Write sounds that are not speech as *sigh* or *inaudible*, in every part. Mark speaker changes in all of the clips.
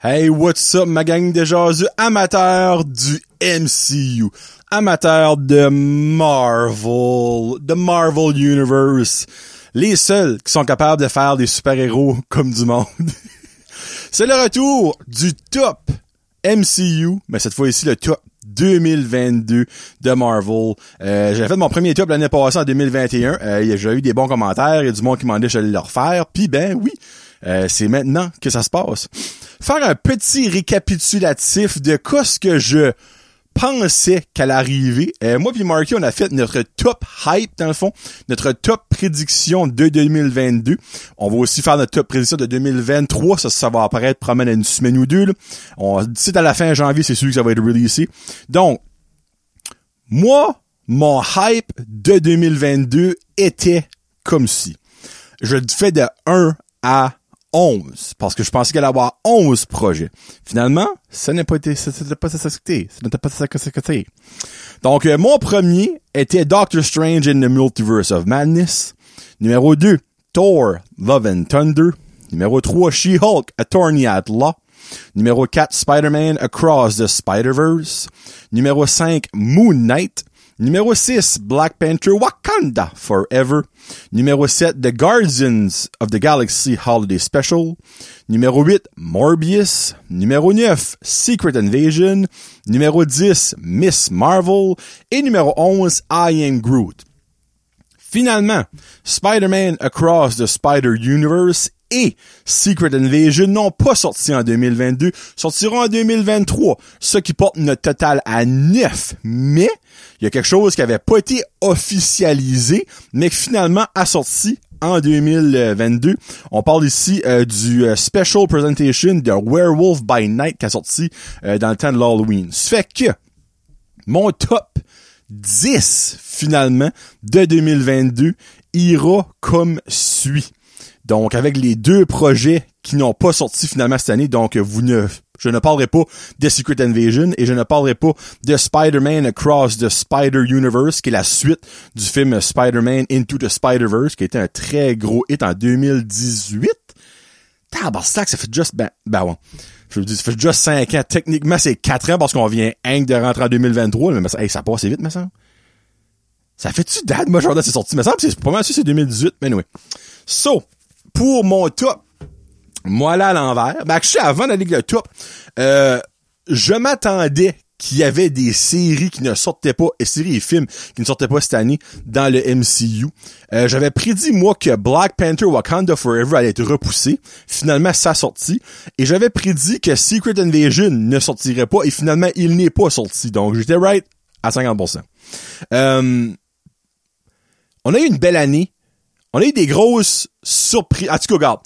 Speaker 1: Hey, what's up, ma gang de jaseux amateurs du MCU, amateurs de Marvel, de Marvel Universe, les seuls qui sont capables de faire des super-héros comme du monde. *laughs* C'est le retour du top MCU, mais cette fois-ci le top 2022 de Marvel. Euh, J'avais fait mon premier top l'année passée en 2021. Euh, J'ai eu des bons commentaires, a du monde qui m'a demandé de le refaire. Puis ben oui, euh, c'est maintenant que ça se passe. Faire un petit récapitulatif de quoi ce que je pensais qu'elle arriver. Euh, moi puis Marky, on a fait notre top hype dans le fond, notre top prédiction de 2022. On va aussi faire notre top prédiction de 2023. Ça, ça va apparaître probablement une semaine ou deux. Là. On d'ici à la fin janvier, c'est sûr que ça va être releasé. Donc, moi, mon hype de 2022 était comme si. Je le fais de 1 à 11, parce que je pensais qu'elle allait avoir 11 projets. Finalement, ça n'a pas été, ça n'a pas été, ça n'a pas été Donc, euh, mon premier était Doctor Strange in the Multiverse of Madness. Numéro 2, Thor, Love and Thunder. Numéro 3, She-Hulk, Attorney at Law. Numéro 4, Spider-Man Across the Spider-Verse. Numéro 5, Moon Knight. Numéro 6, Black Panther Wakanda Forever. Numéro 7, The Guardians of the Galaxy Holiday Special. Numéro 8, Morbius. Numéro 9, Secret Invasion. Numéro 10, Miss Marvel. Et numéro 11, I Am Groot. Finalement, Spider-Man Across the Spider-Universe et Secret Invasion n'ont pas sorti en 2022, sortiront en 2023, ce qui porte notre total à 9. Mais, il y a quelque chose qui avait pas été officialisé, mais qui finalement a sorti en 2022. On parle ici euh, du euh, Special Presentation de Werewolf by Night qui a sorti euh, dans le temps de l'Halloween. Ce fait que, mon top 10 finalement de 2022 ira comme suit. Donc avec les deux projets qui n'ont pas sorti finalement cette année, donc vous ne je ne parlerai pas de Secret Invasion et je ne parlerai pas de Spider-Man Across the Spider-Universe, qui est la suite du film Spider-Man Into the Spider-Verse, qui était un très gros hit en 2018. Tabarnak, ça fait juste, ben, ben ouais. Je vous dis, ça fait juste 5 ans. Techniquement, c'est 4 ans parce qu'on vient hang de rentrer en 2023, mais hey, ça passe vite, mais ça. Ça fait-tu date? Moi, Jordan, c'est sorti. Mais ça, c'est pas mal sûr, c'est 2018. Mais anyway. So, pour mon top, moi là à l'envers, ben, actually, avant d'aller avec le top, euh, je m'attendais qu'il y avait des séries qui ne sortaient pas, et séries et films qui ne sortaient pas cette année dans le MCU. Euh, J'avais prédit, moi, que Black Panther Wakanda Forever allait être repoussé. Finalement, ça a sorti. Et j'avais prédit que Secret Invasion ne sortirait pas, et finalement, il n'est pas sorti. Donc, j'étais right à 50%. Euh, on a eu une belle année. On a des grosses surprises. En tout cas, regarde.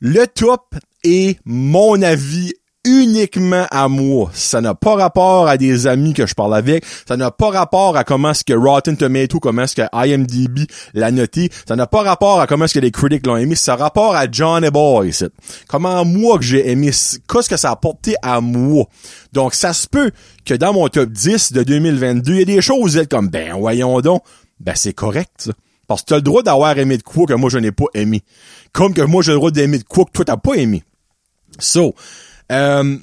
Speaker 1: Le top est mon avis uniquement à moi. Ça n'a pas rapport à des amis que je parle avec. Ça n'a pas rapport à comment est-ce que Rotten Tomato, comment est-ce que IMDb l'a noté. Ça n'a pas rapport à comment est-ce que les critiques l'ont aimé. Ça a rapport à John et Boy, Comment moi que j'ai aimé, qu'est-ce que ça a apporté à moi. Donc, ça se peut que dans mon top 10 de 2022, il y a des choses comme, ben, voyons donc, ben, c'est correct. Parce que tu as le droit d'avoir aimé de quoi que moi je n'ai pas aimé. Comme que moi j'ai le droit d'aimer de quoi que toi t'as pas aimé. So, euh,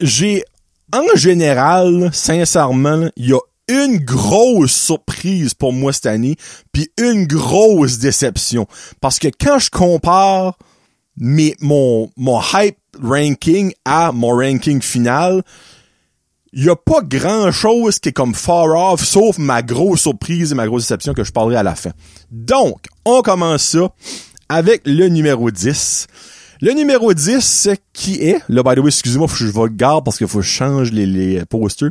Speaker 1: j'ai, en général, sincèrement, il y a une grosse surprise pour moi cette année, puis une grosse déception. Parce que quand je compare mes, mon, mon hype ranking à mon ranking final, il y a pas grand chose qui est comme far off, sauf ma grosse surprise et ma grosse déception que je parlerai à la fin. Donc, on commence ça avec le numéro 10. Le numéro 10, qui est, là, by the way, excusez-moi, je vais garde parce qu'il faut que je change les, les posters.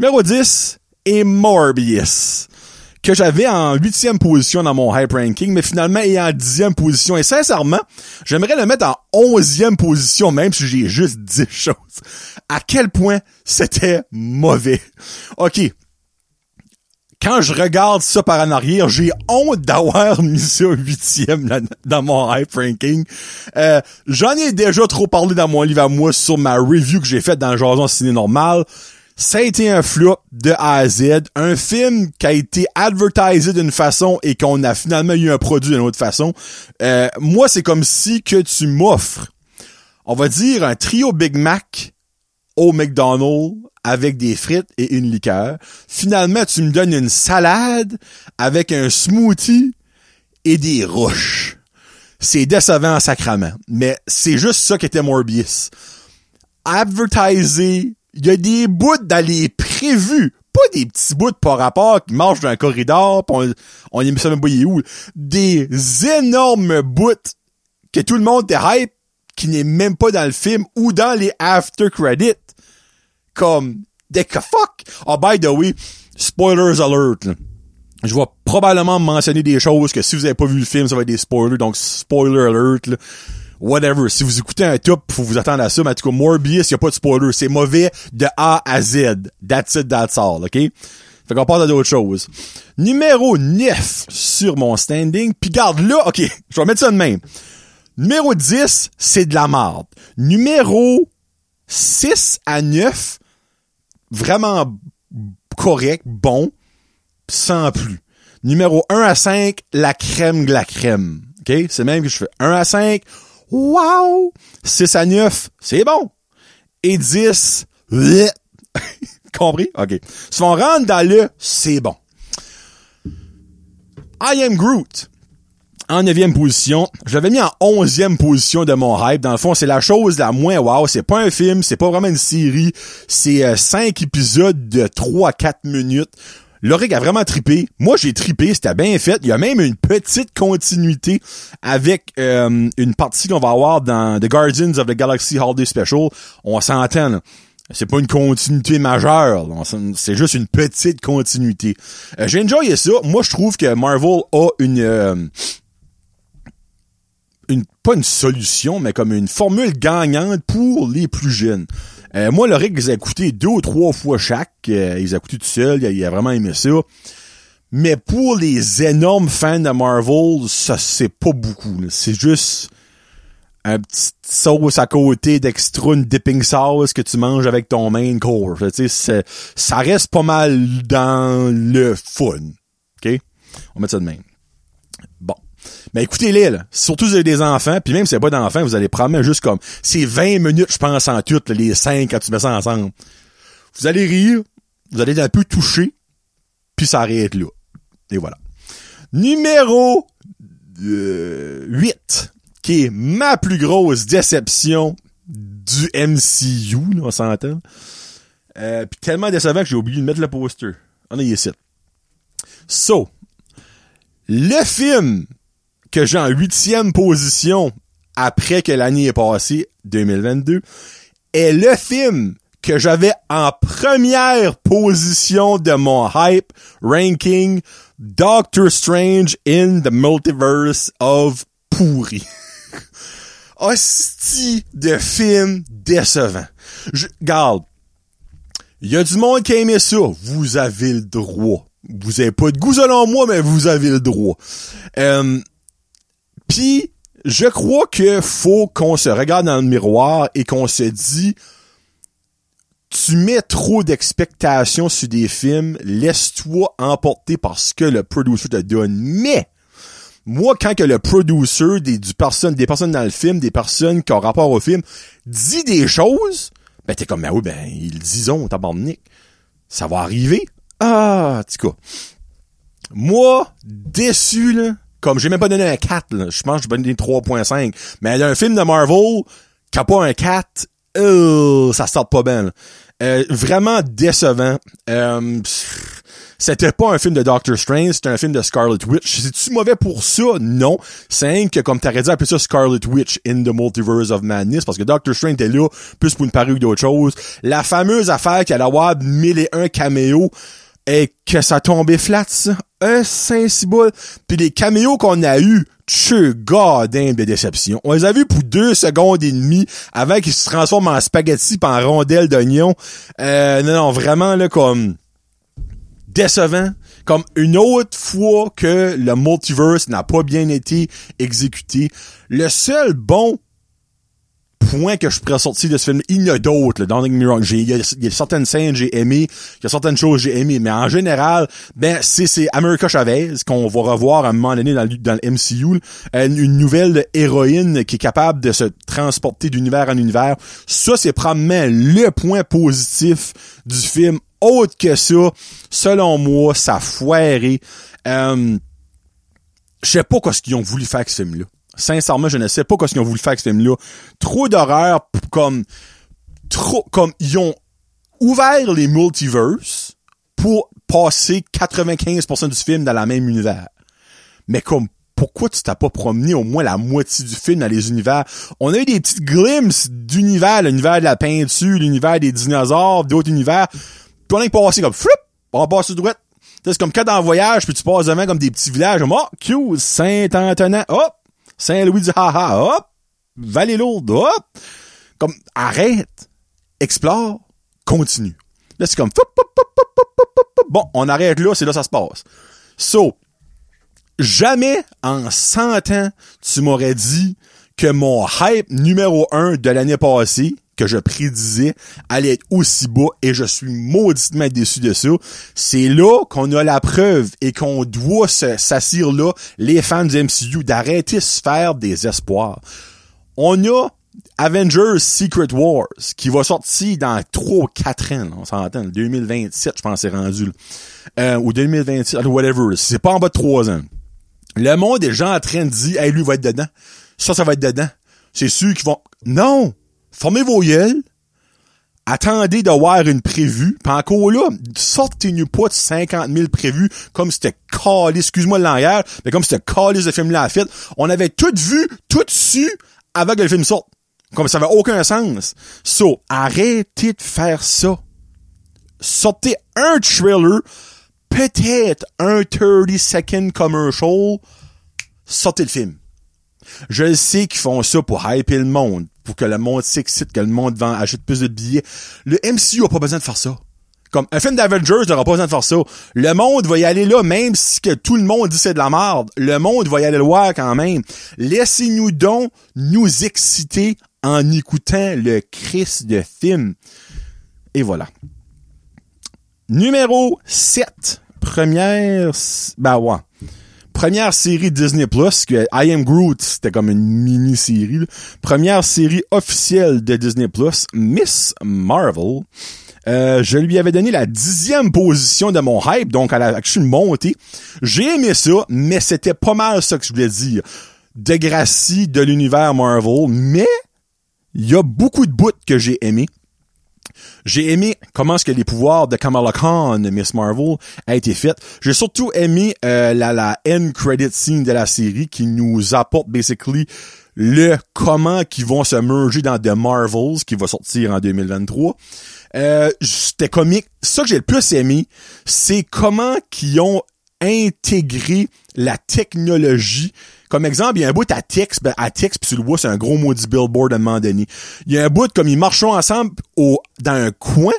Speaker 1: Numéro 10 est Morbius. Que j'avais en huitième position dans mon hype ranking, mais finalement, il est en dixième position. Et sincèrement, j'aimerais le mettre en onzième position, même si j'ai juste dix *laughs* choses. À quel point c'était mauvais. OK, quand je regarde ça par en arrière, j'ai honte d'avoir *laughs* mis ça huitième dans mon hype ranking. Euh, J'en ai déjà trop parlé dans mon livre à moi sur ma review que j'ai faite dans Jason Ciné Normal. Ça a été un flop de A à Z. Un film qui a été advertisé d'une façon et qu'on a finalement eu un produit d'une autre façon. Euh, moi, c'est comme si que tu m'offres on va dire un trio Big Mac au McDonald's avec des frites et une liqueur. Finalement, tu me donnes une salade avec un smoothie et des roches. C'est décevant en sacrament. Mais c'est juste ça qui était Morbius. Advertiser, il y a des bouts dans les prévus. Pas des petits bouts par rapport qui marchent dans un corridor, pis on, y met même pas où. Des énormes bouts que tout le monde était hype, qui n'est même pas dans le film ou dans les after credits. Comme, des fuck! Oh, by the way, spoilers alert, là. Je vais probablement mentionner des choses que si vous avez pas vu le film, ça va être des spoilers, donc spoiler alert, là. Whatever. Si vous écoutez un top, faut vous attendre à ça, mais en tout cas, Morbius, y a pas de spoiler. C'est mauvais de A à Z. That's it, that's all, ok? Fait qu'on passe à d'autres choses. Numéro 9 sur mon standing. Puis garde là, ok, je vais mettre ça de même. Numéro 10, c'est de la merde. Numéro 6 à 9, vraiment correct, bon, sans plus. Numéro 1 à 5, la crème de la crème. OK? C'est même que je fais 1 à 5, wow! 6 à 9, c'est bon. Et 10, *laughs* compris? OK. Si on rentre dans le, c'est bon. I am Groot en neuvième position. Je l'avais mis en onzième position de mon hype. Dans le fond, c'est la chose la moins wow. C'est pas un film, c'est pas vraiment une série. C'est euh, cinq épisodes de 3 à 4 minutes. L'Oric a vraiment trippé. Moi, j'ai trippé. C'était bien fait. Il y a même une petite continuité avec euh, une partie qu'on va avoir dans The Guardians of the Galaxy Holiday Special. On s'entend, là. C'est pas une continuité majeure, c'est juste une petite continuité. Euh, j'ai enjoyé ça. Moi, je trouve que Marvel a une euh, une pas une solution, mais comme une formule gagnante pour les plus jeunes. Euh, moi, le Rick, ils a écouté deux ou trois fois chaque. Euh, ils ont écouté tout seul. Il a, vraiment aimé ça. Mais pour les énormes fans de Marvel, ça, c'est pas beaucoup. C'est juste un petit sauce à côté d'extra, une dipping sauce que tu manges avec ton main core. Ça reste pas mal dans le fun. OK? On met ça de même. Mais écoutez-les, là. Surtout si vous avez des enfants, puis même si vous n'avez pas d'enfants, vous allez prendre juste comme, c'est 20 minutes, je pense, en tout, les 5 quand tu mets ça ensemble. Vous allez rire, vous allez être un peu touché, puis ça arrête là. Et voilà. Numéro 8, qui est ma plus grosse déception du MCU, là, on s'entend. Euh, puis tellement décevant que j'ai oublié de mettre le poster. On est ici. So, le film que j'ai en huitième position après que l'année est passée, 2022, est le film que j'avais en première position de mon hype ranking Doctor Strange in the Multiverse of pourri. *laughs* Hostie de film décevant. Je, garde. Il y a du monde qui a aimé ça. Vous avez le droit. Vous avez pas de goût selon moi, mais vous avez le droit. Euh, puis, je crois que faut qu'on se regarde dans le miroir et qu'on se dit, tu mets trop d'expectations sur des films, laisse-toi emporter parce que le producer te donne. Mais, moi, quand que le producer des, du personne, des personnes dans le film, des personnes qui ont rapport au film, dit des choses, ben t'es comme, ben oui, ben, ils disons, tabarnak. Ça va arriver. Ah, en tout cas. Moi, déçu, là, comme j'ai même pas donné un 4, là. je pense que j'ai donné 3.5. Mais a un film de Marvel qui a pas un 4, euh, ça sort pas bien. Euh, vraiment décevant. Euh, c'était pas un film de Doctor Strange, c'était un film de Scarlet Witch. C'est-tu mauvais pour ça? Non. C'est que, comme t'aurais dit appeler ça Scarlet Witch in the Multiverse of Madness, parce que Doctor Strange était là, plus pour une paruque d'autre chose. La fameuse affaire qu'il allait avoir mille et un caméos, et que ça tombait flat, ça. Un saint ciboule. Puis les caméos qu'on a eu, tchè godin de déception. On les a vus pour deux secondes et demie avant qu'ils se transforment en spaghetti pis en rondelles d'oignon. Euh, non, non, vraiment, là, comme décevant. Comme une autre fois que le multiverse n'a pas bien été exécuté. Le seul bon points que je pourrais sortir de ce film. Il y en a d'autres, get me wrong. Il y, a certaines scènes que j'ai aimées, il y a certaines choses que j'ai aimées, mais en général, ben, c'est, America Chavez qu'on va revoir à un moment donné dans, le, dans le MCU, une, nouvelle héroïne qui est capable de se transporter d'univers en univers. Ça, c'est probablement le point positif du film. Autre que ça, selon moi, ça foiré. Euh, je sais pas quoi ce qu'ils ont voulu faire avec ce film-là. Sincèrement, je ne sais pas quoi ce qu'ils ont voulu faire avec ce film-là. Trop d'horreur, comme, trop, comme, ils ont ouvert les multiverses pour passer 95% du film dans la même univers. Mais comme, pourquoi tu t'as pas promené au moins la moitié du film dans les univers? On a eu des petites glimpses d'univers, l'univers de la peinture, l'univers des dinosaures, d'autres univers. Puis on a passé comme, floup, on passe tout droit. C'est comme quand dans voyage, puis tu passes devant comme des petits villages, comme, oh, Q, Saint-Antonin, hop, Saint-Louis du Haha, hop, Vallée-Lourde, hop. Comme, arrête, explore, continue. Là, c'est comme, bon, on arrête là, c'est là ça se passe. So, jamais en 100 ans, tu m'aurais dit que mon hype numéro un de l'année passée, que je prédisais allait être aussi bas et je suis mauditement déçu de ça. C'est là qu'on a la preuve et qu'on doit s'assire là, les fans du MCU, d'arrêter de se faire des espoirs. On a Avengers Secret Wars qui va sortir dans 3 ou 4 ans, on s'entend, 2027 je pense c'est rendu, euh, ou 2027, whatever, c'est pas en bas de 3 ans. Le monde est gens en train de dire, hey lui va être dedans, ça ça va être dedans. C'est sûr qu'ils vont... Non! Formez vos yeux, attendez de voir une prévue, pis encore là, sortez-nous pas de 50 000 prévues comme c'était calé, excuse-moi le langage, mais comme c'était calé ce film-là fait. On avait tout vu, tout su avant que le film sorte. Comme ça avait aucun sens. So, arrêtez de faire ça. Sortez un trailer, peut-être un 30 second commercial, sortez le film. Je sais qu'ils font ça pour hyper le monde, pour que le monde s'excite, que le monde vend, achète plus de billets. Le MCU a pas besoin de faire ça. Comme un film d'Avengers n'aura pas besoin de faire ça. Le monde va y aller là, même si que tout le monde dit c'est de la merde. Le monde va y aller le voir quand même. Laissez-nous donc nous exciter en écoutant le Christ de film. Et voilà. Numéro 7. Première... Bah ouais première série Disney Plus, que I Am Groot, c'était comme une mini-série. Première série officielle de Disney Plus, Miss Marvel. Euh, je lui avais donné la dixième position de mon hype, donc elle a suis monté. J'ai aimé ça, mais c'était pas mal ça que je voulais dire. De Gracie de l'univers Marvel, mais il y a beaucoup de bouts que j'ai aimé. J'ai aimé comment est-ce que les pouvoirs de Kamala Khan, Miss Marvel, a été fait. J'ai surtout aimé euh, la, la end credit scene de la série qui nous apporte basically le comment qui vont se merger dans The Marvels qui va sortir en 2023. Euh, C'était comique. Ça que j'ai le plus aimé, c'est comment qu'ils ont intégré la technologie comme exemple, il y a un bout à Tex, ben, à Tex, pis tu le vois, c'est un gros maudit billboard à un moment donné. Il y a un bout comme ils marchent ensemble au, dans un coin,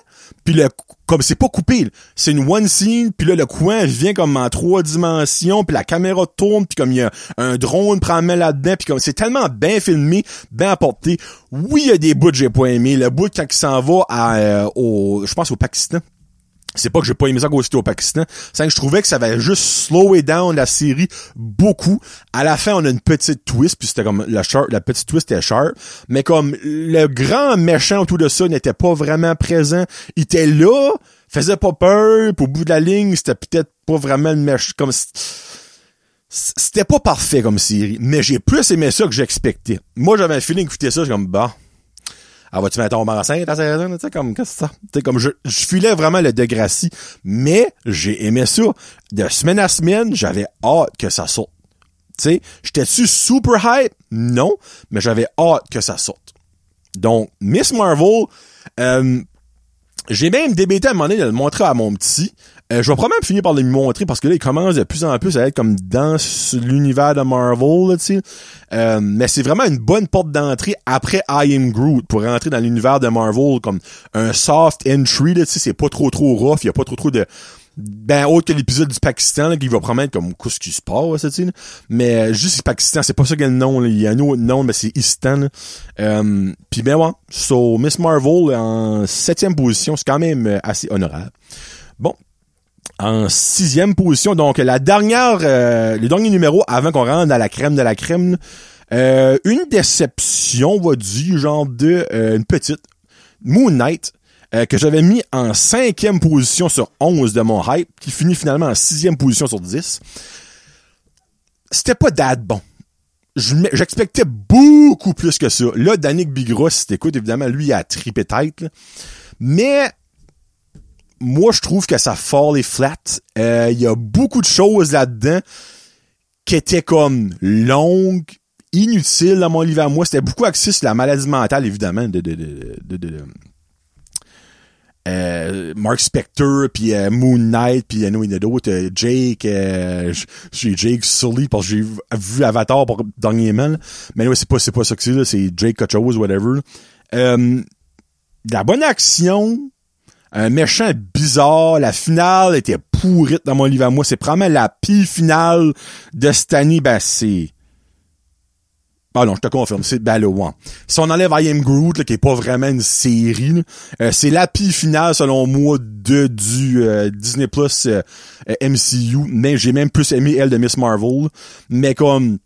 Speaker 1: puis le, comme c'est pas coupé, c'est une one scene, puis là le coin vient comme en trois dimensions, puis la caméra tourne, puis comme il y a un drone prend main là-dedans, puis comme c'est tellement bien filmé, bien apporté. Oui, il y a des bouts que j'ai pas aimé. Le bout quand il s'en va à, euh, au, je pense au Pakistan c'est pas que j'ai pas aimé ça quand c'était au Pakistan, c'est que je trouvais que ça avait juste slowé down la série beaucoup. À la fin, on a une petite twist, puis c'était comme la sharp, la petite twist était sharp, mais comme le grand méchant autour de ça n'était pas vraiment présent, il était là, faisait pas peur, au bout de la ligne, c'était peut-être pas vraiment le méchant comme c'était pas parfait comme série, mais j'ai plus aimé ça que j'expectais. Moi, j'avais un feeling d'écouter ça, j'ai comme bah ah, vas-tu mettre tomber enceinte à saison? Tu sais, comme, qu'est-ce que ça? Tu comme, je, je filais vraiment le Degrassi, mais j'ai aimé ça. De semaine à semaine, j'avais hâte que ça sorte. Tu sais, j'étais-tu super hype? Non, mais j'avais hâte que ça sorte. Donc, Miss Marvel, euh, j'ai même débité à un moment donné de le montrer à mon petit. Euh, je vais probablement finir par le montrer parce que là, il commence de plus en plus à être comme dans l'univers de Marvel, tu sais. Euh, mais c'est vraiment une bonne porte d'entrée après I Am Groot pour rentrer dans l'univers de Marvel comme un soft entry, tu sais. C'est pas trop trop rough, il y a pas trop trop de Ben, autre que l'épisode du Pakistan, là, qui va promettre comme, qu'est-ce qui se passe, là. Mais, euh, juste Pakistan, c'est pas ça qu'elle le nom, là. Il y a un autre nom, mais c'est Istan, là. Euh, puis ben, ouais. So, Miss Marvel, en septième position, c'est quand même euh, assez honorable. Bon. En sixième position, donc, la dernière, euh, le dernier numéro avant qu'on rentre dans la crème de la crème, euh, une déception, on va dire, genre de, euh, une petite. Moon Knight, euh, que j'avais mis en cinquième position sur 11 de mon hype, qui finit finalement en sixième position sur 10. C'était pas date bon. J'expectais beaucoup plus que ça. Là, Danick Bigra, si t'écoutes, évidemment, lui, il a tripé tête. là. Mais moi, je trouve que ça fall et flat. Euh, Il y a beaucoup de choses là-dedans qui étaient comme longues, inutiles dans mon livre à moi. C'était beaucoup axé sur la maladie mentale, évidemment, de, de, de, de, euh, Mark Spector, puis euh, Moon Knight, puis il y en a d'autres, euh, Jake, euh, j'ai Jake Sully, parce que j'ai vu- Avatar pour dernièrement, là. mais ouais, c'est pas, c'est pas ça que c'est, c'est Jake quelque whatever. Euh, la bonne action, un méchant bizarre, la finale était pourrite dans mon livre à moi, c'est probablement la pire finale de cette année, ben c'est... Ah non, je te confirme, c'est one. Si on enlève I Am Groot, là, qui est pas vraiment une série, euh, c'est la pire finale, selon moi, de du euh, Disney Plus euh, MCU. Mais j'ai même plus aimé elle de Miss Marvel. Mais comme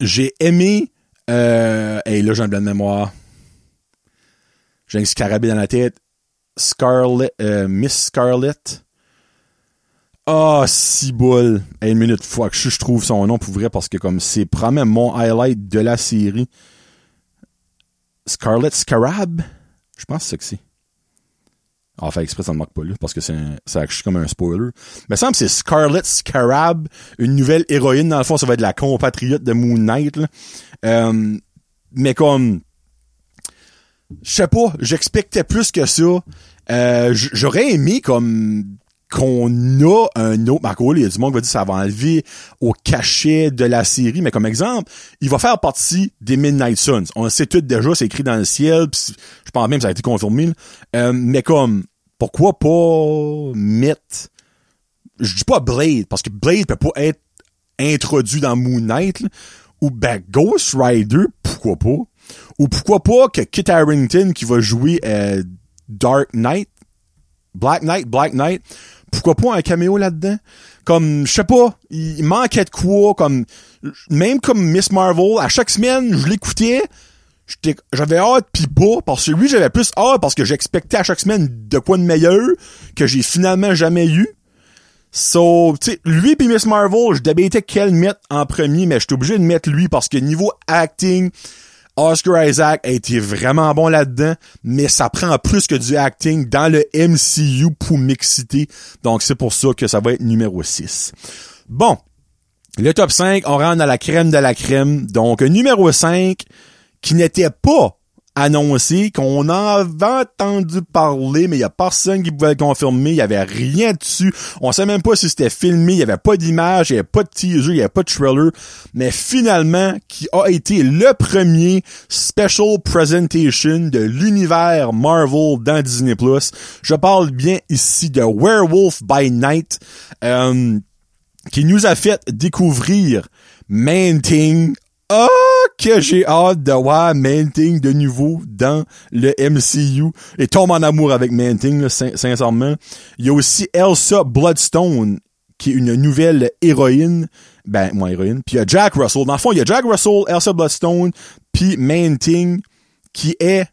Speaker 1: j'ai aimé euh, et là j'ai un blanc de mémoire. J'ai un scarabée dans la tête. Scarlet euh, Miss Scarlet. Ah, si boule. Hey, une minute, faut que je, trouve son nom pour vrai parce que comme c'est probablement mon highlight de la série. Scarlet Scarab? Je pense que c'est ça que. Ah, exprès, ça ne marque pas là, parce que c'est actually comme un spoiler. Mais ça me semble c'est Scarlet Scarab, une nouvelle héroïne, dans le fond, ça va être la compatriote de Moon Knight. Euh, mais comme, je sais pas, j'expectais plus que ça. Euh, j'aurais aimé comme qu'on a un autre Marco, il y a du monde qui va dire ça va enlever au cachet de la série, mais comme exemple, il va faire partie des Midnight Suns. On le sait tout déjà, c'est écrit dans le ciel, pis je pense même que ça a été confirmé. Euh, mais comme, pourquoi pas mettre... Je dis pas Blade, parce que Blade peut pas être introduit dans Moon Knight, ou ben Ghost Rider, pourquoi pas? Ou pourquoi pas que Kit Harington qui va jouer euh, Dark Knight, Black Knight, Black Knight, pourquoi pas un caméo là-dedans? Comme, je sais pas, il manquait de quoi, comme, même comme Miss Marvel, à chaque semaine, je l'écoutais, j'avais hâte pis pas, parce que lui, j'avais plus hâte parce que j'expectais à chaque semaine de quoi de meilleur, que j'ai finalement jamais eu. So, tu sais, lui pis Miss Marvel, je débattais quel mettre en premier, mais j'étais obligé de mettre lui parce que niveau acting, Oscar Isaac a été vraiment bon là-dedans, mais ça prend plus que du acting dans le MCU pour m'exciter. Donc, c'est pour ça que ça va être numéro 6. Bon. Le top 5, on rentre dans la crème de la crème. Donc, numéro 5, qui n'était pas annoncé, qu'on en avait entendu parler, mais il y a personne qui pouvait le confirmer, il y avait rien dessus. On sait même pas si c'était filmé, il y avait pas d'image, il y avait pas de teaser, il y avait pas de trailer, mais finalement, qui a été le premier special presentation de l'univers Marvel dans Disney+. Je parle bien ici de Werewolf by Night, euh, qui nous a fait découvrir Man-Thing. Oh, que j'ai hâte de voir Man-Thing de nouveau dans le MCU. Et tombe en amour avec sin- sincèrement. Il y a aussi Elsa Bloodstone, qui est une nouvelle héroïne. Ben, moi, héroïne. Puis il y a Jack Russell. Dans le fond, il y a Jack Russell, Elsa Bloodstone, puis Man-Thing, qui est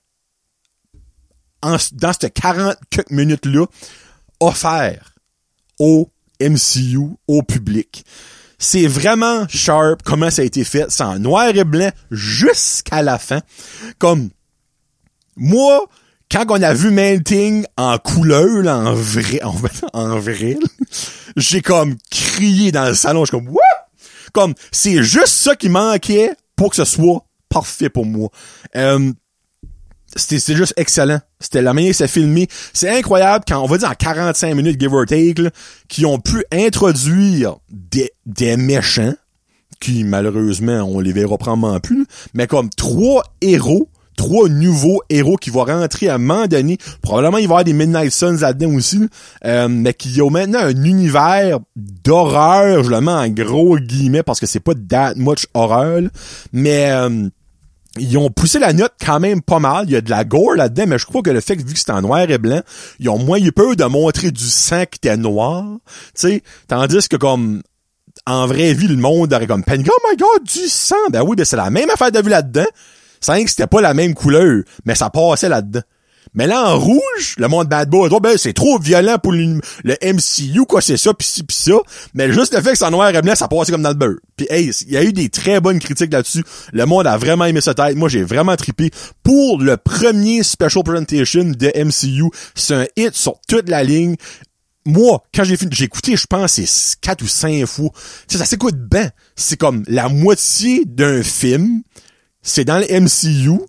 Speaker 1: dans ces 40 quelques minutes-là, offert au MCU, au public. C'est vraiment sharp comment ça a été fait. C'est en noir et blanc jusqu'à la fin. Comme, moi, quand on a vu Manting en couleur, là, en vrai, en, vrai, *laughs* j'ai comme crié dans le salon. Je suis comme, what? Comme, c'est juste ça qui manquait pour que ce soit parfait pour moi. Euh, c'était c'était juste excellent. C'était la manière que c'est filmé. C'est incroyable quand on va dire en 45 minutes, give or take, qui ont pu introduire des, des méchants, qui malheureusement, on les verra probablement plus, mais comme trois héros, trois nouveaux héros qui vont rentrer à un moment donné. Probablement, il va y avoir des Midnight Suns là-dedans aussi, euh, mais qui ont maintenant un univers d'horreur, je le mets en gros guillemets parce que c'est pas that much horreur, mais... Euh, ils ont poussé la note quand même pas mal. Il y a de la gore là-dedans, mais je crois que le fait que vu que c'était en noir et blanc, ils ont moins eu peur de montrer du sang qui était noir. Sais, tandis que comme en vraie vie, le monde aurait comme paniqué, oh my god, du sang! Ben oui, ben c'est la même affaire de vue là-dedans. C'est que c'était pas la même couleur, mais ça passait là-dedans. Mais là, en rouge, le monde bad boy, oh, ben, c'est trop violent pour le, MCU, quoi, c'est ça, pis ci, pis ça. Mais juste le fait que c'est en noir et blanc, ça passait comme dans le beurre. Puis hey, il y a eu des très bonnes critiques là-dessus. Le monde a vraiment aimé sa tête. Moi, j'ai vraiment trippé. Pour le premier special presentation de MCU, c'est un hit sur toute la ligne moi, quand j'ai fini, j'ai écouté, je pense, c'est quatre ou cinq fois. sais, ça s'écoute bien. C'est comme la moitié d'un film. C'est dans le MCU.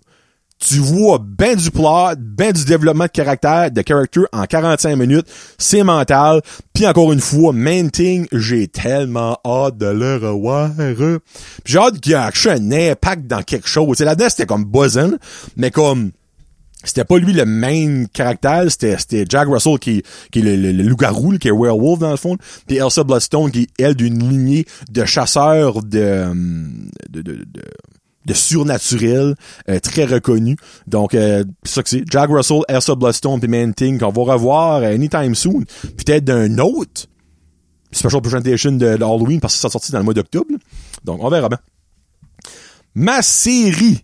Speaker 1: Tu vois ben du plot, ben du développement de caractère, de character en 45 minutes. C'est mental. Puis encore une fois, main thing, j'ai tellement hâte de le revoir. j'ai hâte qu'il y ait un impact dans quelque chose. Là-dedans, c'était comme buzzing, mais comme c'était pas lui le main caractère, c'était, Jack Russell qui, qui est le, le, loup-garou, qui est werewolf dans le fond, puis Elsa Bloodstone qui est elle d'une lignée de chasseurs de de surnaturel, euh, très reconnu. Donc, euh, ça que c'est. Jack Russell, Elsa Bloodstone puis Manting qu'on va revoir anytime soon. Peut-être d'un autre special presentation de, de, Halloween parce que ça sorti dans le mois d'octobre. Donc, on verra bien. Ma série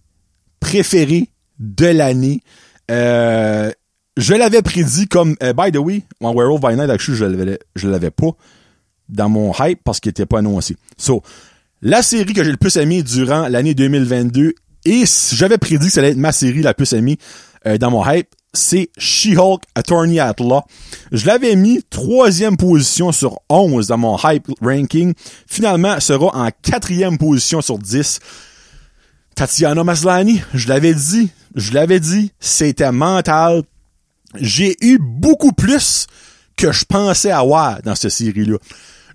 Speaker 1: préférée de l'année, euh, je l'avais prédit comme, euh, by the way, en Werewolf by Night, je l'avais, je l'avais pas dans mon hype parce qu'il était pas annoncé. So, la série que j'ai le plus aimé durant l'année 2022 et j'avais prédit que ça allait être ma série la plus aimée euh, dans mon hype, c'est She-Hulk Attorney at Law. Je l'avais mis troisième position sur 11 dans mon hype ranking. Finalement, sera en quatrième position sur 10. Tatiana Maslany, je l'avais dit, je l'avais dit, c'était mental. J'ai eu beaucoup plus que je pensais avoir dans cette série-là.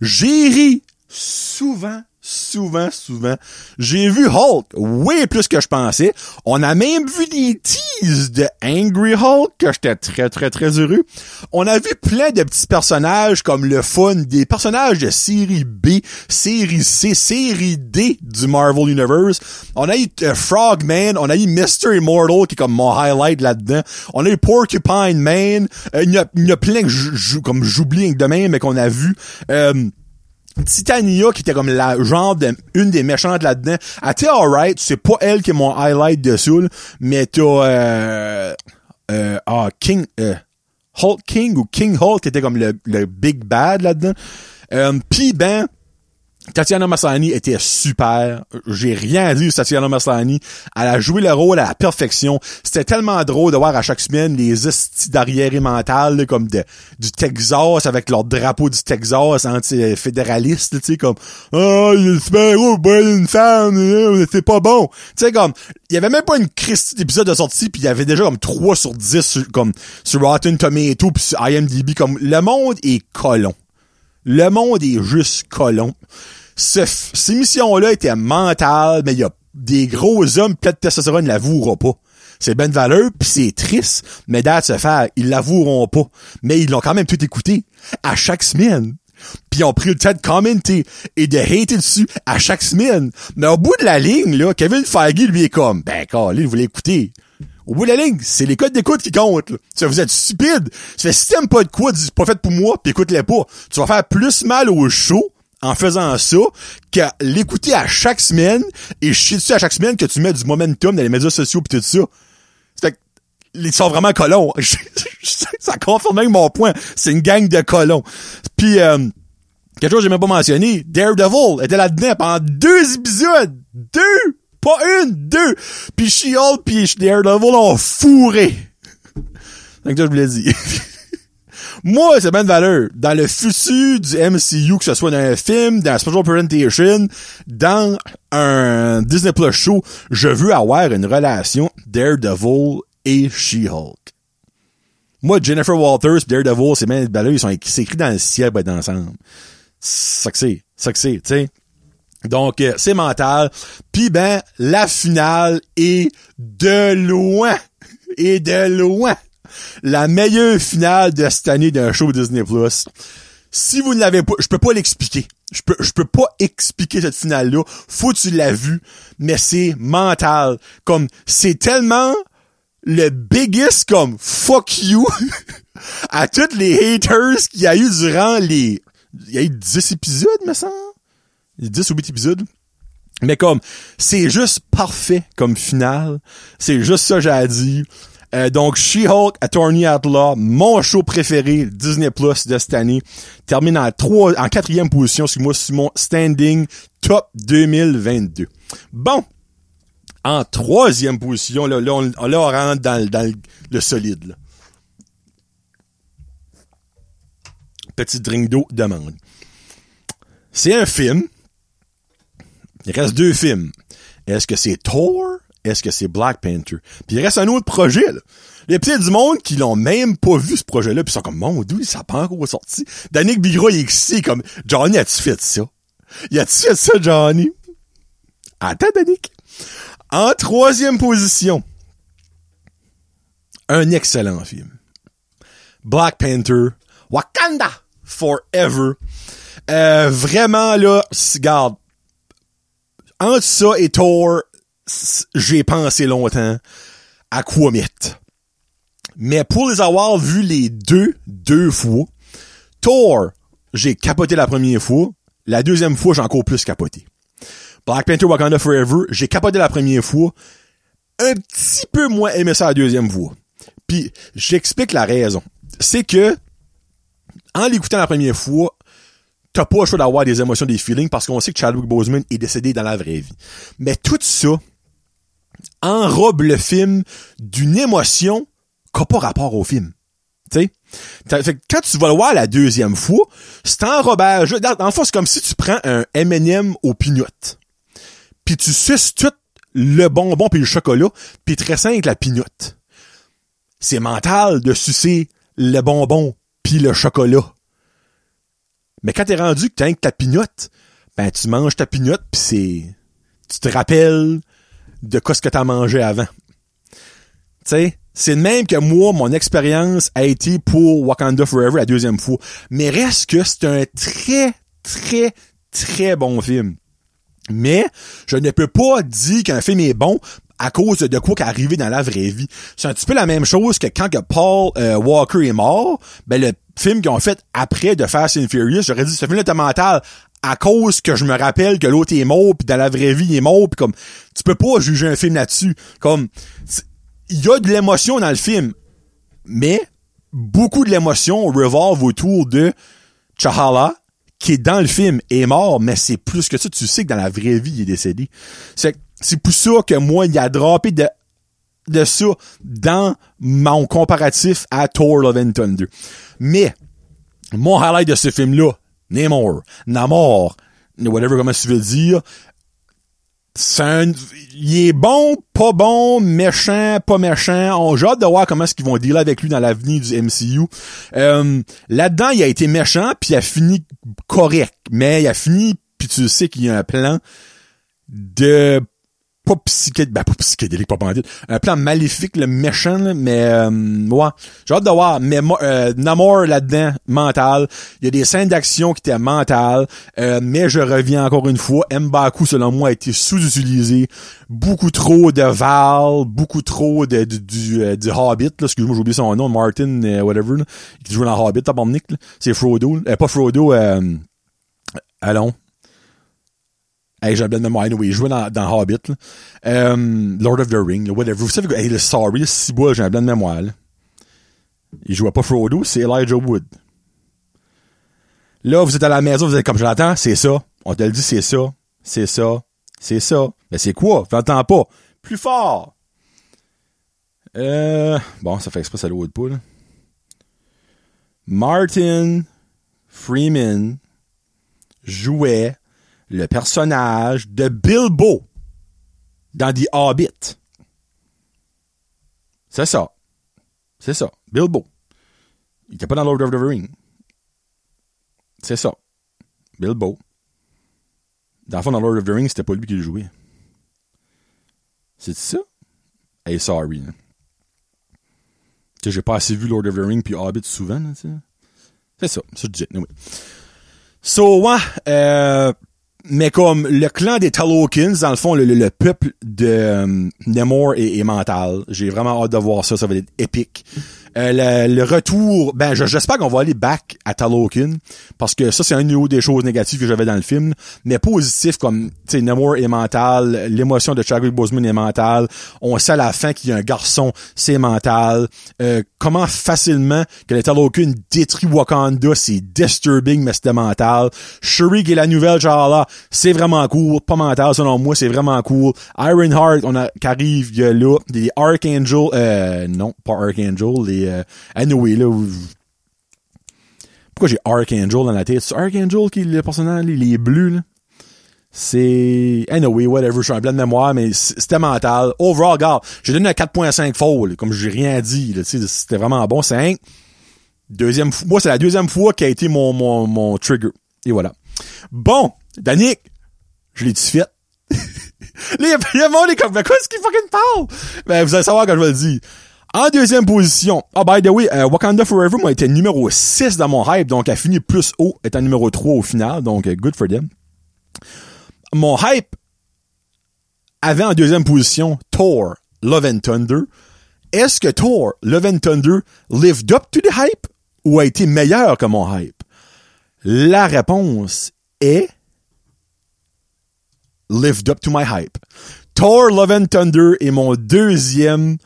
Speaker 1: J'ai ri souvent souvent, souvent. J'ai vu Hulk way plus que je pensais. On a même vu des teases de Angry Hulk que j'étais très, très, très heureux. On a vu plein de petits personnages comme le fun, des personnages de série B, série C, série D du Marvel Universe. On a eu euh, Frogman, on a eu Mr. Immortal qui est comme mon highlight là-dedans. On a eu Porcupine Man. Euh, il, y a, a plein que j'oublie demain, mais qu'on a vu. Euh, Titania qui était comme la genre de une des méchantes là-dedans. Elle était alright, c'est pas elle qui est mon highlight dessus, mais t'as euh, euh, ah King euh, Hulk King ou King Hulk qui était comme le, le big bad là-dedans. Euh, Puis ben Tatiana Maslany était super. J'ai rien à dire sur Tatiana Maslany. Elle a joué le rôle à la perfection. C'était tellement drôle de voir à chaque semaine les estis d'arriéré mentales comme de, du Texas avec leur drapeau du Texas anti-fédéraliste, tu sais, comme « Oh, il super oh, une femme, c'est pas bon! » Tu sais, comme, il y avait même pas une Christie d'épisode de sortie puis il y avait déjà comme 3 sur 10 sur, comme, sur Rotten Tomato puis sur IMDb, comme, le monde est colon. Le monde est juste colon ce, ces missions-là étaient mentales, mais il y a des gros hommes pleins de testostérone ne l'avoueront pas. C'est de valeur, puis c'est triste, mais date se faire, ils l'avoueront pas. Mais ils l'ont quand même tout écouté, à chaque semaine. Puis ils ont pris le temps de commenter et de hater dessus à chaque semaine. Mais au bout de la ligne, là, Kevin Feige, lui, est comme, ben, il voulait écouter. Au bout de la ligne, c'est les codes d'écoute qui comptent. Là. Vous êtes stupide. Ça fait si t'aimes pas de quoi, c'est pas fait pour moi, puis écoute-les pas. Tu vas faire plus mal au show en faisant ça qu'à l'écouter à chaque semaine et chier dessus à chaque semaine que tu mets du momentum dans les médias sociaux pis tout ça? Fait que, ils sont vraiment colons. *laughs* ça confirme même mon point. C'est une gang de colons. Puis, euh, quelque chose que j'ai même pas mentionné, Daredevil était là-dedans pendant deux épisodes. Deux! Pas une, deux! Puis She-Hulk pis Daredevil ont fourré. *laughs* Donc ça, je vous l'ai dit. Moi, c'est bien de valeur. Dans le futur du MCU, que ce soit dans un film, dans un special presentation, dans un Disney Plus show, je veux avoir une relation Daredevil et She-Hulk. Moi, Jennifer Walters, Daredevil, c'est bien de valeur, ils sont écrits dans le ciel, ben, ensemble. Ça que. C'est ça que c'est, tu sais. Donc, euh, c'est mental. Puis ben, la finale est de loin, et de loin, la meilleure finale de cette année d'un show Disney+. Si vous ne l'avez pas, je peux pas l'expliquer. Je peux, je peux pas expliquer cette finale-là. Faut que tu l'as vu, mais c'est mental. Comme, c'est tellement le biggest comme fuck you *laughs* à tous les haters qu'il y a eu durant les, il y a eu 10 épisodes, me semble. 10 ou 8 épisodes. Mais comme, c'est juste parfait comme finale. C'est juste ça j'ai dire. Euh, donc, She-Hulk, Attorney at Law, mon show préféré Disney Plus de cette année, termine en quatrième position, sur moi, mon standing top 2022. Bon. En troisième position, là, on, rentre dans, dans le, solide, là. Petit drink d'eau demande. C'est un film. Il reste deux films. Est-ce que c'est Thor? Est-ce que c'est Black Panther? Puis il reste un autre projet, là. Il y du monde qui l'ont même pas vu, ce projet-là, ils sont comme, mon dieu, ça n'a pas encore sorti. Danick Bigra, il est ici, comme, Johnny, as-tu fait ça? Y a-tu fait ça, Johnny? Attends, Danick. En troisième position, un excellent film. Black Panther, Wakanda Forever. Euh, vraiment, là, regarde, entre ça et Thor, j'ai pensé longtemps à quoi mettre. Mais pour les avoir vus les deux, deux fois, Thor, j'ai capoté la première fois. La deuxième fois, j'ai encore plus capoté. Black Panther Wakanda Forever, j'ai capoté la première fois. Un petit peu moins aimé ça la deuxième fois. Puis, j'explique la raison. C'est que, en l'écoutant la première fois, t'as pas le choix d'avoir des émotions, des feelings, parce qu'on sait que Chadwick Boseman est décédé dans la vraie vie. Mais tout ça, enrobe le film d'une émotion qui n'a pas rapport au film. Tu sais? Quand tu vas le voir la deuxième fois, c'est enrobage. Dans, dans c'est comme si tu prends un M&M au peanut. Puis tu suces tout le bonbon puis le chocolat, puis très simple la pinotte. C'est mental de sucer le bonbon puis le chocolat. Mais quand t'es rendu que t'as ta pinotte, ben tu manges ta pinotte puis c'est tu te rappelles de quoi ce que t'as mangé avant. Tu sais, c'est le même que moi, mon expérience a été pour Wakanda Forever la deuxième fois. Mais reste que c'est un très, très, très bon film. Mais je ne peux pas dire qu'un film est bon à cause de quoi qui est arrivé dans la vraie vie. C'est un petit peu la même chose que quand que Paul euh, Walker est mort, ben le film qu'ils ont fait après de Fast and Furious, j'aurais dit ce film là mental à cause que je me rappelle que l'autre est mort puis dans la vraie vie il est mort puis comme tu peux pas juger un film là-dessus. Comme il y a de l'émotion dans le film mais beaucoup de l'émotion revolve autour de Chahala qui est dans le film est mort mais c'est plus que ça. Tu sais que dans la vraie vie il est décédé. C'est c'est pour ça que moi il a drapé de de ça dans mon comparatif à Thor Love and Thunder. Mais mon highlight de ce film là Namor, Namor, whatever comment tu veux dire. Un, il est bon, pas bon, méchant, pas méchant. On j'ai hâte de voir comment est-ce qu'ils vont dealer avec lui dans l'avenir du MCU. Euh, là-dedans, il a été méchant, puis il a fini correct. Mais il a fini, puis tu sais qu'il y a un plan de pas psychédélique, ben pas psychédélique, pas bandit. Un plan maléfique, le méchant, là, mais euh, ouais. J'ai hâte de voir. Mais euh, Namor là-dedans, mental. Il y a des scènes d'action qui étaient mentales. Euh, mais je reviens encore une fois. M'Baku, selon moi, a été sous-utilisé. Beaucoup trop de Val, beaucoup trop de, du, euh, du Hobbit. Excuse-moi, j'ai oublié son nom, Martin, euh, whatever, là, qui joue dans Hobbit, Nick, C'est Frodo. Euh, pas Frodo, allons. J'ai un de mémoire. Il jouait dans, dans Hobbit. Euh, Lord of the Ring, whatever. Vous savez hey, le Sorry, si bois, j'ai un blanc de mémoire. Là. Il jouait pas Frodo, c'est Elijah Wood. Là, vous êtes à la maison, vous êtes comme je l'entends, c'est ça. On te le dit, c'est ça, c'est ça, c'est ça. Mais c'est quoi? Je l'entends pas. Plus fort. Euh, bon, ça fait exprès, ça le Wood pas. Martin Freeman jouait le personnage de Bilbo dans The Hobbit. C'est ça. C'est ça. Bilbo. Il était pas dans Lord of the Rings. C'est ça. Bilbo. Dans le fond, dans Lord of the Rings, c'était pas lui qui le jouait. C'est ça? Hey, sorry. Hein. Tu sais, j'ai pas assez vu Lord of the Rings puis Hobbit souvent. C'est ça, ça je dis. Oui. So, ouais, euh, mais comme le clan des Talokins, dans le fond, le, le, peuple de euh, Nemor est, est mental. J'ai vraiment hâte de voir ça, ça va être épique. Euh, le, retour, ben j'espère qu'on va aller back à Talokin parce que ça c'est un des choses négatives que j'avais dans le film, mais positif comme tu sais Namor est mental, l'émotion de Chadwick Boseman est mentale, on sait à la fin qu'il y a un garçon, c'est mental. Euh, comment facilement que les Talokin détruit Wakanda, c'est disturbing mais c'était mental. Shuri qui est la nouvelle genre là, c'est vraiment cool, pas mental selon moi, c'est vraiment cool. Ironheart on a qui arrive il y a là des Archangel euh, non, pas Archangel, les euh, anyway, là, pourquoi j'ai Archangel dans la tête? C'est Archangel qui est le personnage, les, bleus, là? C'est, anyway, whatever, je suis un blanc de mémoire, mais c'était mental. Overall, regarde, j'ai donné un 4.5 fold, comme j'ai rien dit, c'était vraiment bon. C'est un, deuxième fois, moi, c'est la deuxième fois qui a été mon, mon, mon trigger. Et voilà. Bon, Danick, je l'ai dit fait. les, les monde est comme, mais quoi est-ce qu'il fucking parle? Ben, vous allez savoir quand je vais le dire. En deuxième position, ah, by the way, euh, Wakanda Forever m'a été numéro 6 dans mon hype, donc a fini plus haut, étant numéro 3 au final, donc euh, good for them. Mon hype avait en deuxième position Thor, Love and Thunder. Est-ce que Thor, Love and Thunder lived up to the hype ou a été meilleur que mon hype? La réponse est lived up to my hype. Thor, Love and Thunder est mon deuxième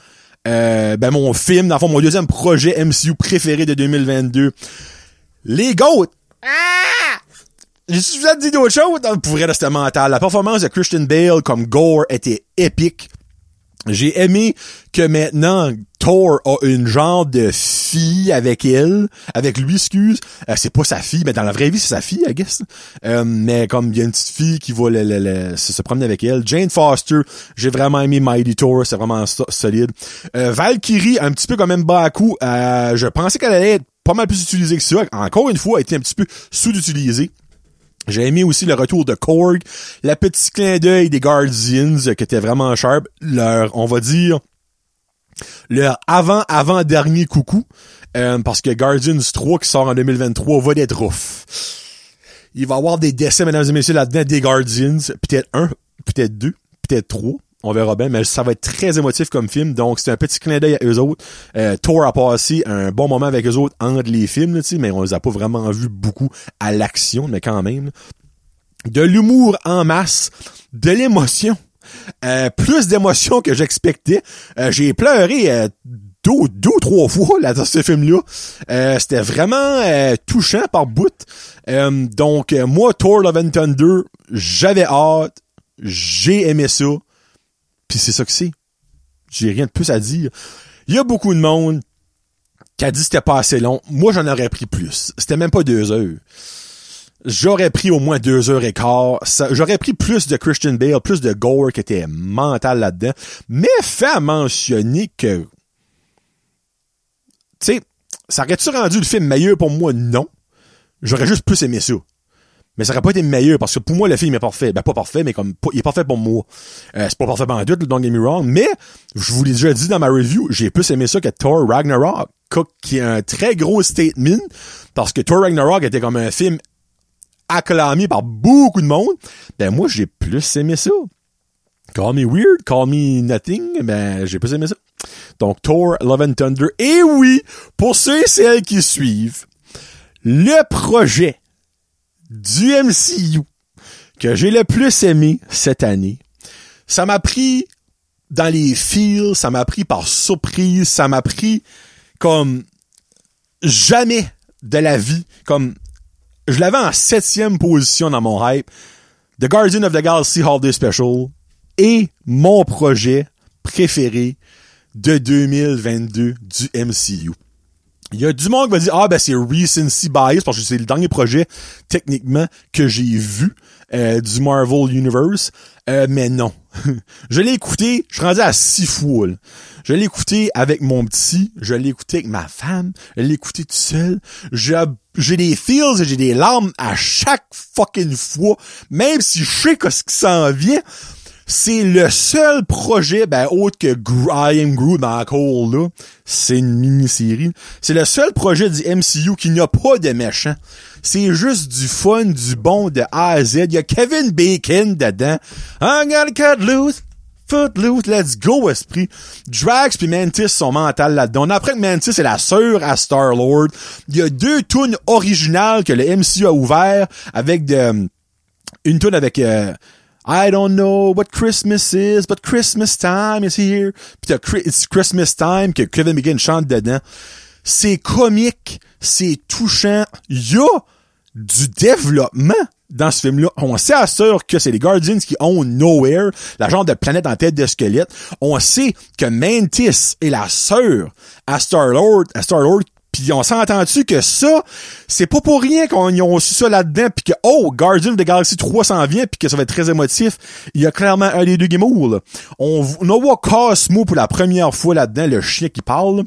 Speaker 1: euh, ben mon film, dans le fond, mon deuxième projet MCU préféré de 2022. Les GOAT! Ah! J'ai déjà dit d'autres choses, pour vrai, c'était mental. La performance de Christian Bale comme Gore était épique. J'ai aimé que maintenant Thor a une genre de fille avec elle, avec lui, excuse. Euh, c'est pas sa fille, mais dans la vraie vie, c'est sa fille, I guess. Euh, mais comme il y a une petite fille qui va se, promener avec elle. Jane Foster, j'ai vraiment aimé Mighty Thor, c'est vraiment solide. Euh, Valkyrie, un petit peu comme même Baku, euh, je pensais qu'elle allait être pas mal plus utilisée que ça. Encore une fois, elle était un petit peu sous-utilisée. J'ai aimé aussi le retour de Korg, la petite clin d'œil des Guardians euh, qui était vraiment sharp, leur, on va dire, leur avant-avant-dernier coucou, euh, parce que Guardians 3 qui sort en 2023 va être rough. Il va y avoir des décès, mesdames et messieurs, là-dedans, des Guardians, peut-être un, peut-être deux, peut-être trois on verra bien, mais ça va être très émotif comme film, donc c'est un petit clin d'œil à eux autres. Euh, Thor a passé un bon moment avec eux autres entre les films, là, mais on les a pas vraiment vus beaucoup à l'action, mais quand même. De l'humour en masse, de l'émotion. Euh, plus d'émotion que j'expectais. Euh, j'ai pleuré euh, deux, deux ou trois fois là, dans ce film-là. C'était vraiment touchant par bout. donc, moi, Thor Love and j'avais hâte. J'ai aimé ça. Puis c'est ça que c'est. J'ai rien de plus à dire. Il y a beaucoup de monde qui a dit que c'était pas assez long. Moi, j'en aurais pris plus. C'était même pas deux heures. J'aurais pris au moins deux heures et quart. J'aurais pris plus de Christian Bale, plus de Gore qui était mental là-dedans. Mais fait à mentionner que... Tu sais, ça aurait-tu rendu le film meilleur pour moi? Non. J'aurais juste plus aimé ça. Mais ça aurait pas été meilleur parce que pour moi le film est parfait. Ben pas parfait, mais comme il est parfait pour moi. Euh, c'est pas parfait pendant tout, don't get me wrong. Mais je vous l'ai déjà dit dans ma review, j'ai plus aimé ça que Thor Ragnarok, qui est un très gros statement parce que Thor Ragnarok était comme un film acclamé par beaucoup de monde. Ben moi j'ai plus aimé ça. Call me weird, call me nothing, ben j'ai plus aimé ça. Donc Thor Love and Thunder. Et oui, pour ceux et celles qui suivent, le projet du MCU que j'ai le plus aimé cette année. Ça m'a pris dans les fils, ça m'a pris par surprise, ça m'a pris comme jamais de la vie, comme je l'avais en septième position dans mon hype. The Guardian of the Galaxy Holiday Special est mon projet préféré de 2022 du MCU. Il y a du monde qui va dire ah ben c'est recency bias parce que c'est le dernier projet techniquement que j'ai vu euh, du Marvel Universe, euh, mais non. *laughs* je l'ai écouté, je suis rendu à six fois. Je l'ai écouté avec mon petit, je l'ai écouté avec ma femme, je l'ai écouté tout seul. J'ai des feels et j'ai des larmes à chaque fucking fois, même si je sais que ce qui s'en vient. C'est le seul projet, ben, autre que I Am Groot dans Cole, là. C'est une mini-série. C'est le seul projet du MCU qui n'a pas de méchant. C'est juste du fun, du bon de A à Z. Il y a Kevin Bacon dedans. I gotta cut loose. Footloose, let's go, esprit. Drax puis Mantis sont mental là-dedans. Apprend que Mantis est la sœur à Star-Lord. Il y a deux tunes originales que le MCU a ouvert avec de, une tune avec, euh, I don't know what Christmas is, but Christmas time is here. Puis It's Christmas time que Kevin Bacon chante dedans. C'est comique, c'est touchant. Il y a du développement dans ce film-là. On sûr que c'est les Guardians qui ont Nowhere, la genre de planète en tête de squelette. On sait que Mantis est la sœur à Star-Lord, à Star-Lord puis on s'entend-tu que ça, c'est pas pour rien qu'on ont su ça là-dedans, puis que, oh, Guardian the Galaxy 3 s'en vient, puis que ça va être très émotif. Il y a clairement un des deux guimauves, là. On, on voit Cosmo pour la première fois là-dedans, le chien qui parle.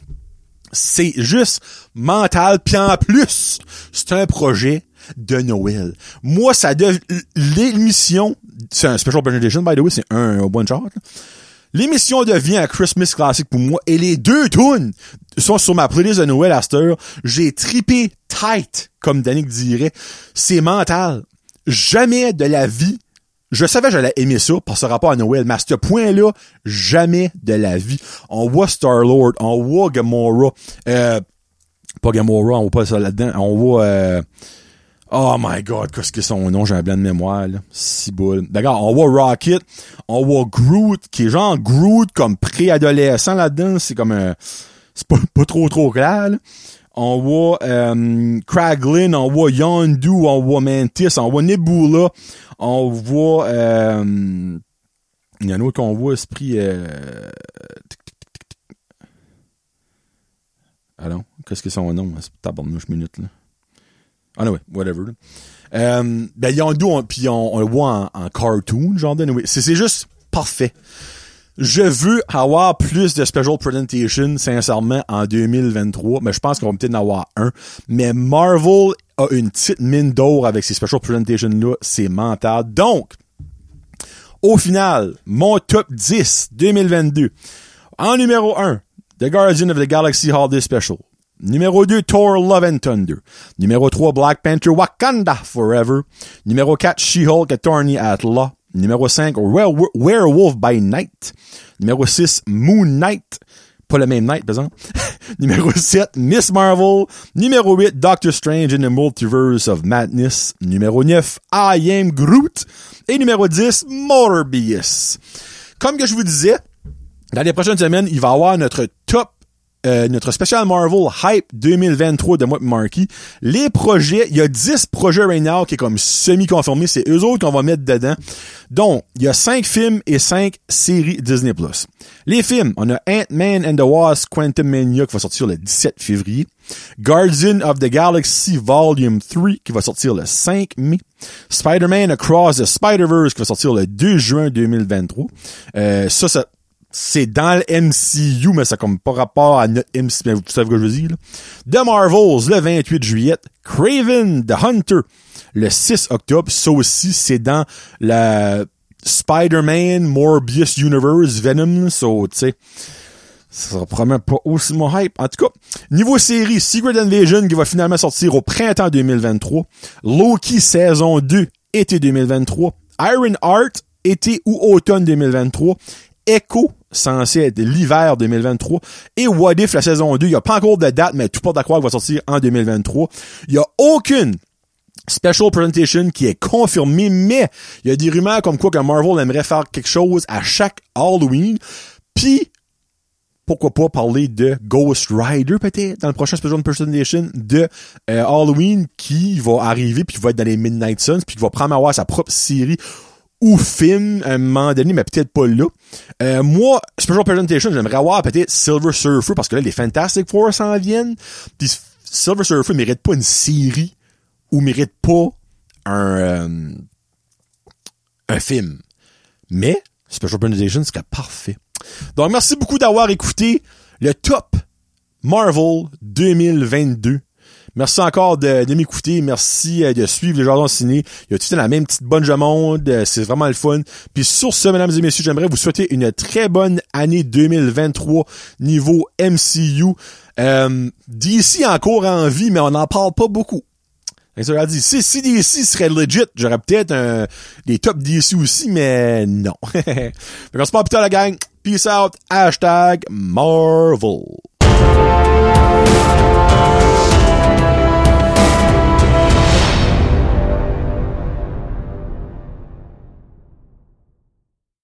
Speaker 1: C'est juste mental, puis en plus, c'est un projet de Noël. Moi, ça devient... L'émission, c'est un special presentation, by the way, c'est un, one shot, L'émission devient un Christmas classique pour moi et les deux tunes sont sur ma playlist de Noël à J'ai tripé tight, comme Danick dirait. C'est mental. Jamais de la vie. Je savais que j'allais aimer ça par ce rapport à Noël, mais à ce point-là, jamais de la vie. On voit Star-Lord, on voit Gamora, euh, pas Gamora, on voit pas ça là-dedans, on voit, euh, Oh my god, qu'est-ce que son nom, j'ai un blanc de mémoire, là. Si boule. D'accord, on voit Rocket, on voit Groot, qui est genre Groot comme préadolescent là-dedans, c'est comme un, c'est pas, pas trop trop clair, On voit euh, on voit Yondu, on voit Mantis, on voit Nebula, on voit euh, il y en a un autre qu'on voit, Esprit euh, Alors, qu'est-ce que son nom? Tabarnouche minute là. Ah ouais, whatever. Euh, ben Yondu, on, puis on, le voit en, en cartoon, genre de C'est juste parfait. Je veux avoir plus de special presentation, sincèrement, en 2023, mais je pense qu'on va peut-être en avoir un. Mais Marvel a une petite mine d'or avec ces special presentations-là, c'est mental. Donc, au final, mon top 10 2022. En numéro 1, The Guardian of the Galaxy Holiday Special. Numéro 2, Thor Love and Thunder. Numéro 3, Black Panther Wakanda Forever. Numéro 4, She-Hulk Attorney at Law. Numéro 5, Werewolf by Night. Numéro 6, Moon Knight. Pas le même night, par. *laughs* Numéro 7, Miss Marvel. Numéro 8, Doctor Strange in the Multiverse of Madness. Numéro 9, I Am Groot. Et numéro 10, Morbius. Comme que je vous disais, dans les prochaines semaines, il va y avoir notre top euh, notre spécial Marvel Hype 2023 de moi Marky. Les projets, il y a 10 projets right now qui est comme semi-confirmés. C'est eux autres qu'on va mettre dedans. Donc, il y a 5 films et 5 séries Disney+. Les films, on a Ant-Man and the Wasp Quantum Mania qui va sortir le 17 février. Guardian of the Galaxy Volume 3 qui va sortir le 5 mai. Spider-Man Across the Spider-Verse qui va sortir le 2 juin 2023. Euh, ça, ça, c'est dans le MCU, mais ça comme pas rapport à notre MCU, mais vous savez ce que je veux dire. Là. The Marvels, le 28 juillet. Craven, The Hunter, le 6 octobre. Ça aussi, c'est dans la Spider-Man, Morbius Universe, Venom, so, tu sais. Ça sera probablement pas aussi mon hype. En tout cas, niveau série, Secret Invasion qui va finalement sortir au printemps 2023. Loki saison 2, été 2023. Iron Heart, été ou automne 2023. Echo, censé être l'hiver 2023. Et What If, la saison 2, il n'y a pas encore de date, mais tout porte à croire qu'elle va sortir en 2023. Il n'y a aucune special presentation qui est confirmée, mais il y a des rumeurs comme quoi que Marvel aimerait faire quelque chose à chaque Halloween. Puis, pourquoi pas parler de Ghost Rider peut-être dans le prochain special presentation de euh, Halloween qui va arriver puis qui va être dans les Midnight Suns puis qui va prendre avoir sa propre série ou film à un moment donné, mais peut-être pas là. Euh, moi, Special Presentation, j'aimerais avoir peut-être Silver Surfer parce que là, les Fantastic Four s'en viennent. Puis Silver Surfer mérite pas une série ou mérite pas un, euh, un film. Mais Special Presentation serait parfait. Donc, merci beaucoup d'avoir écouté le top Marvel 2022. Merci encore de, m'écouter. Merci euh, de suivre les Jardins Ciné. Il y a tout le la même petite bonne monde. Euh, c'est vraiment le fun. Puis sur ce, mesdames et messieurs, j'aimerais vous souhaiter une très bonne année 2023 niveau MCU. Euh, DC encore en vie, mais on n'en parle pas beaucoup. dit, si, si DC serait legit, j'aurais peut-être des top DC aussi, mais non. *laughs* on se parle plus tard la gang. Peace out. Hashtag Marvel.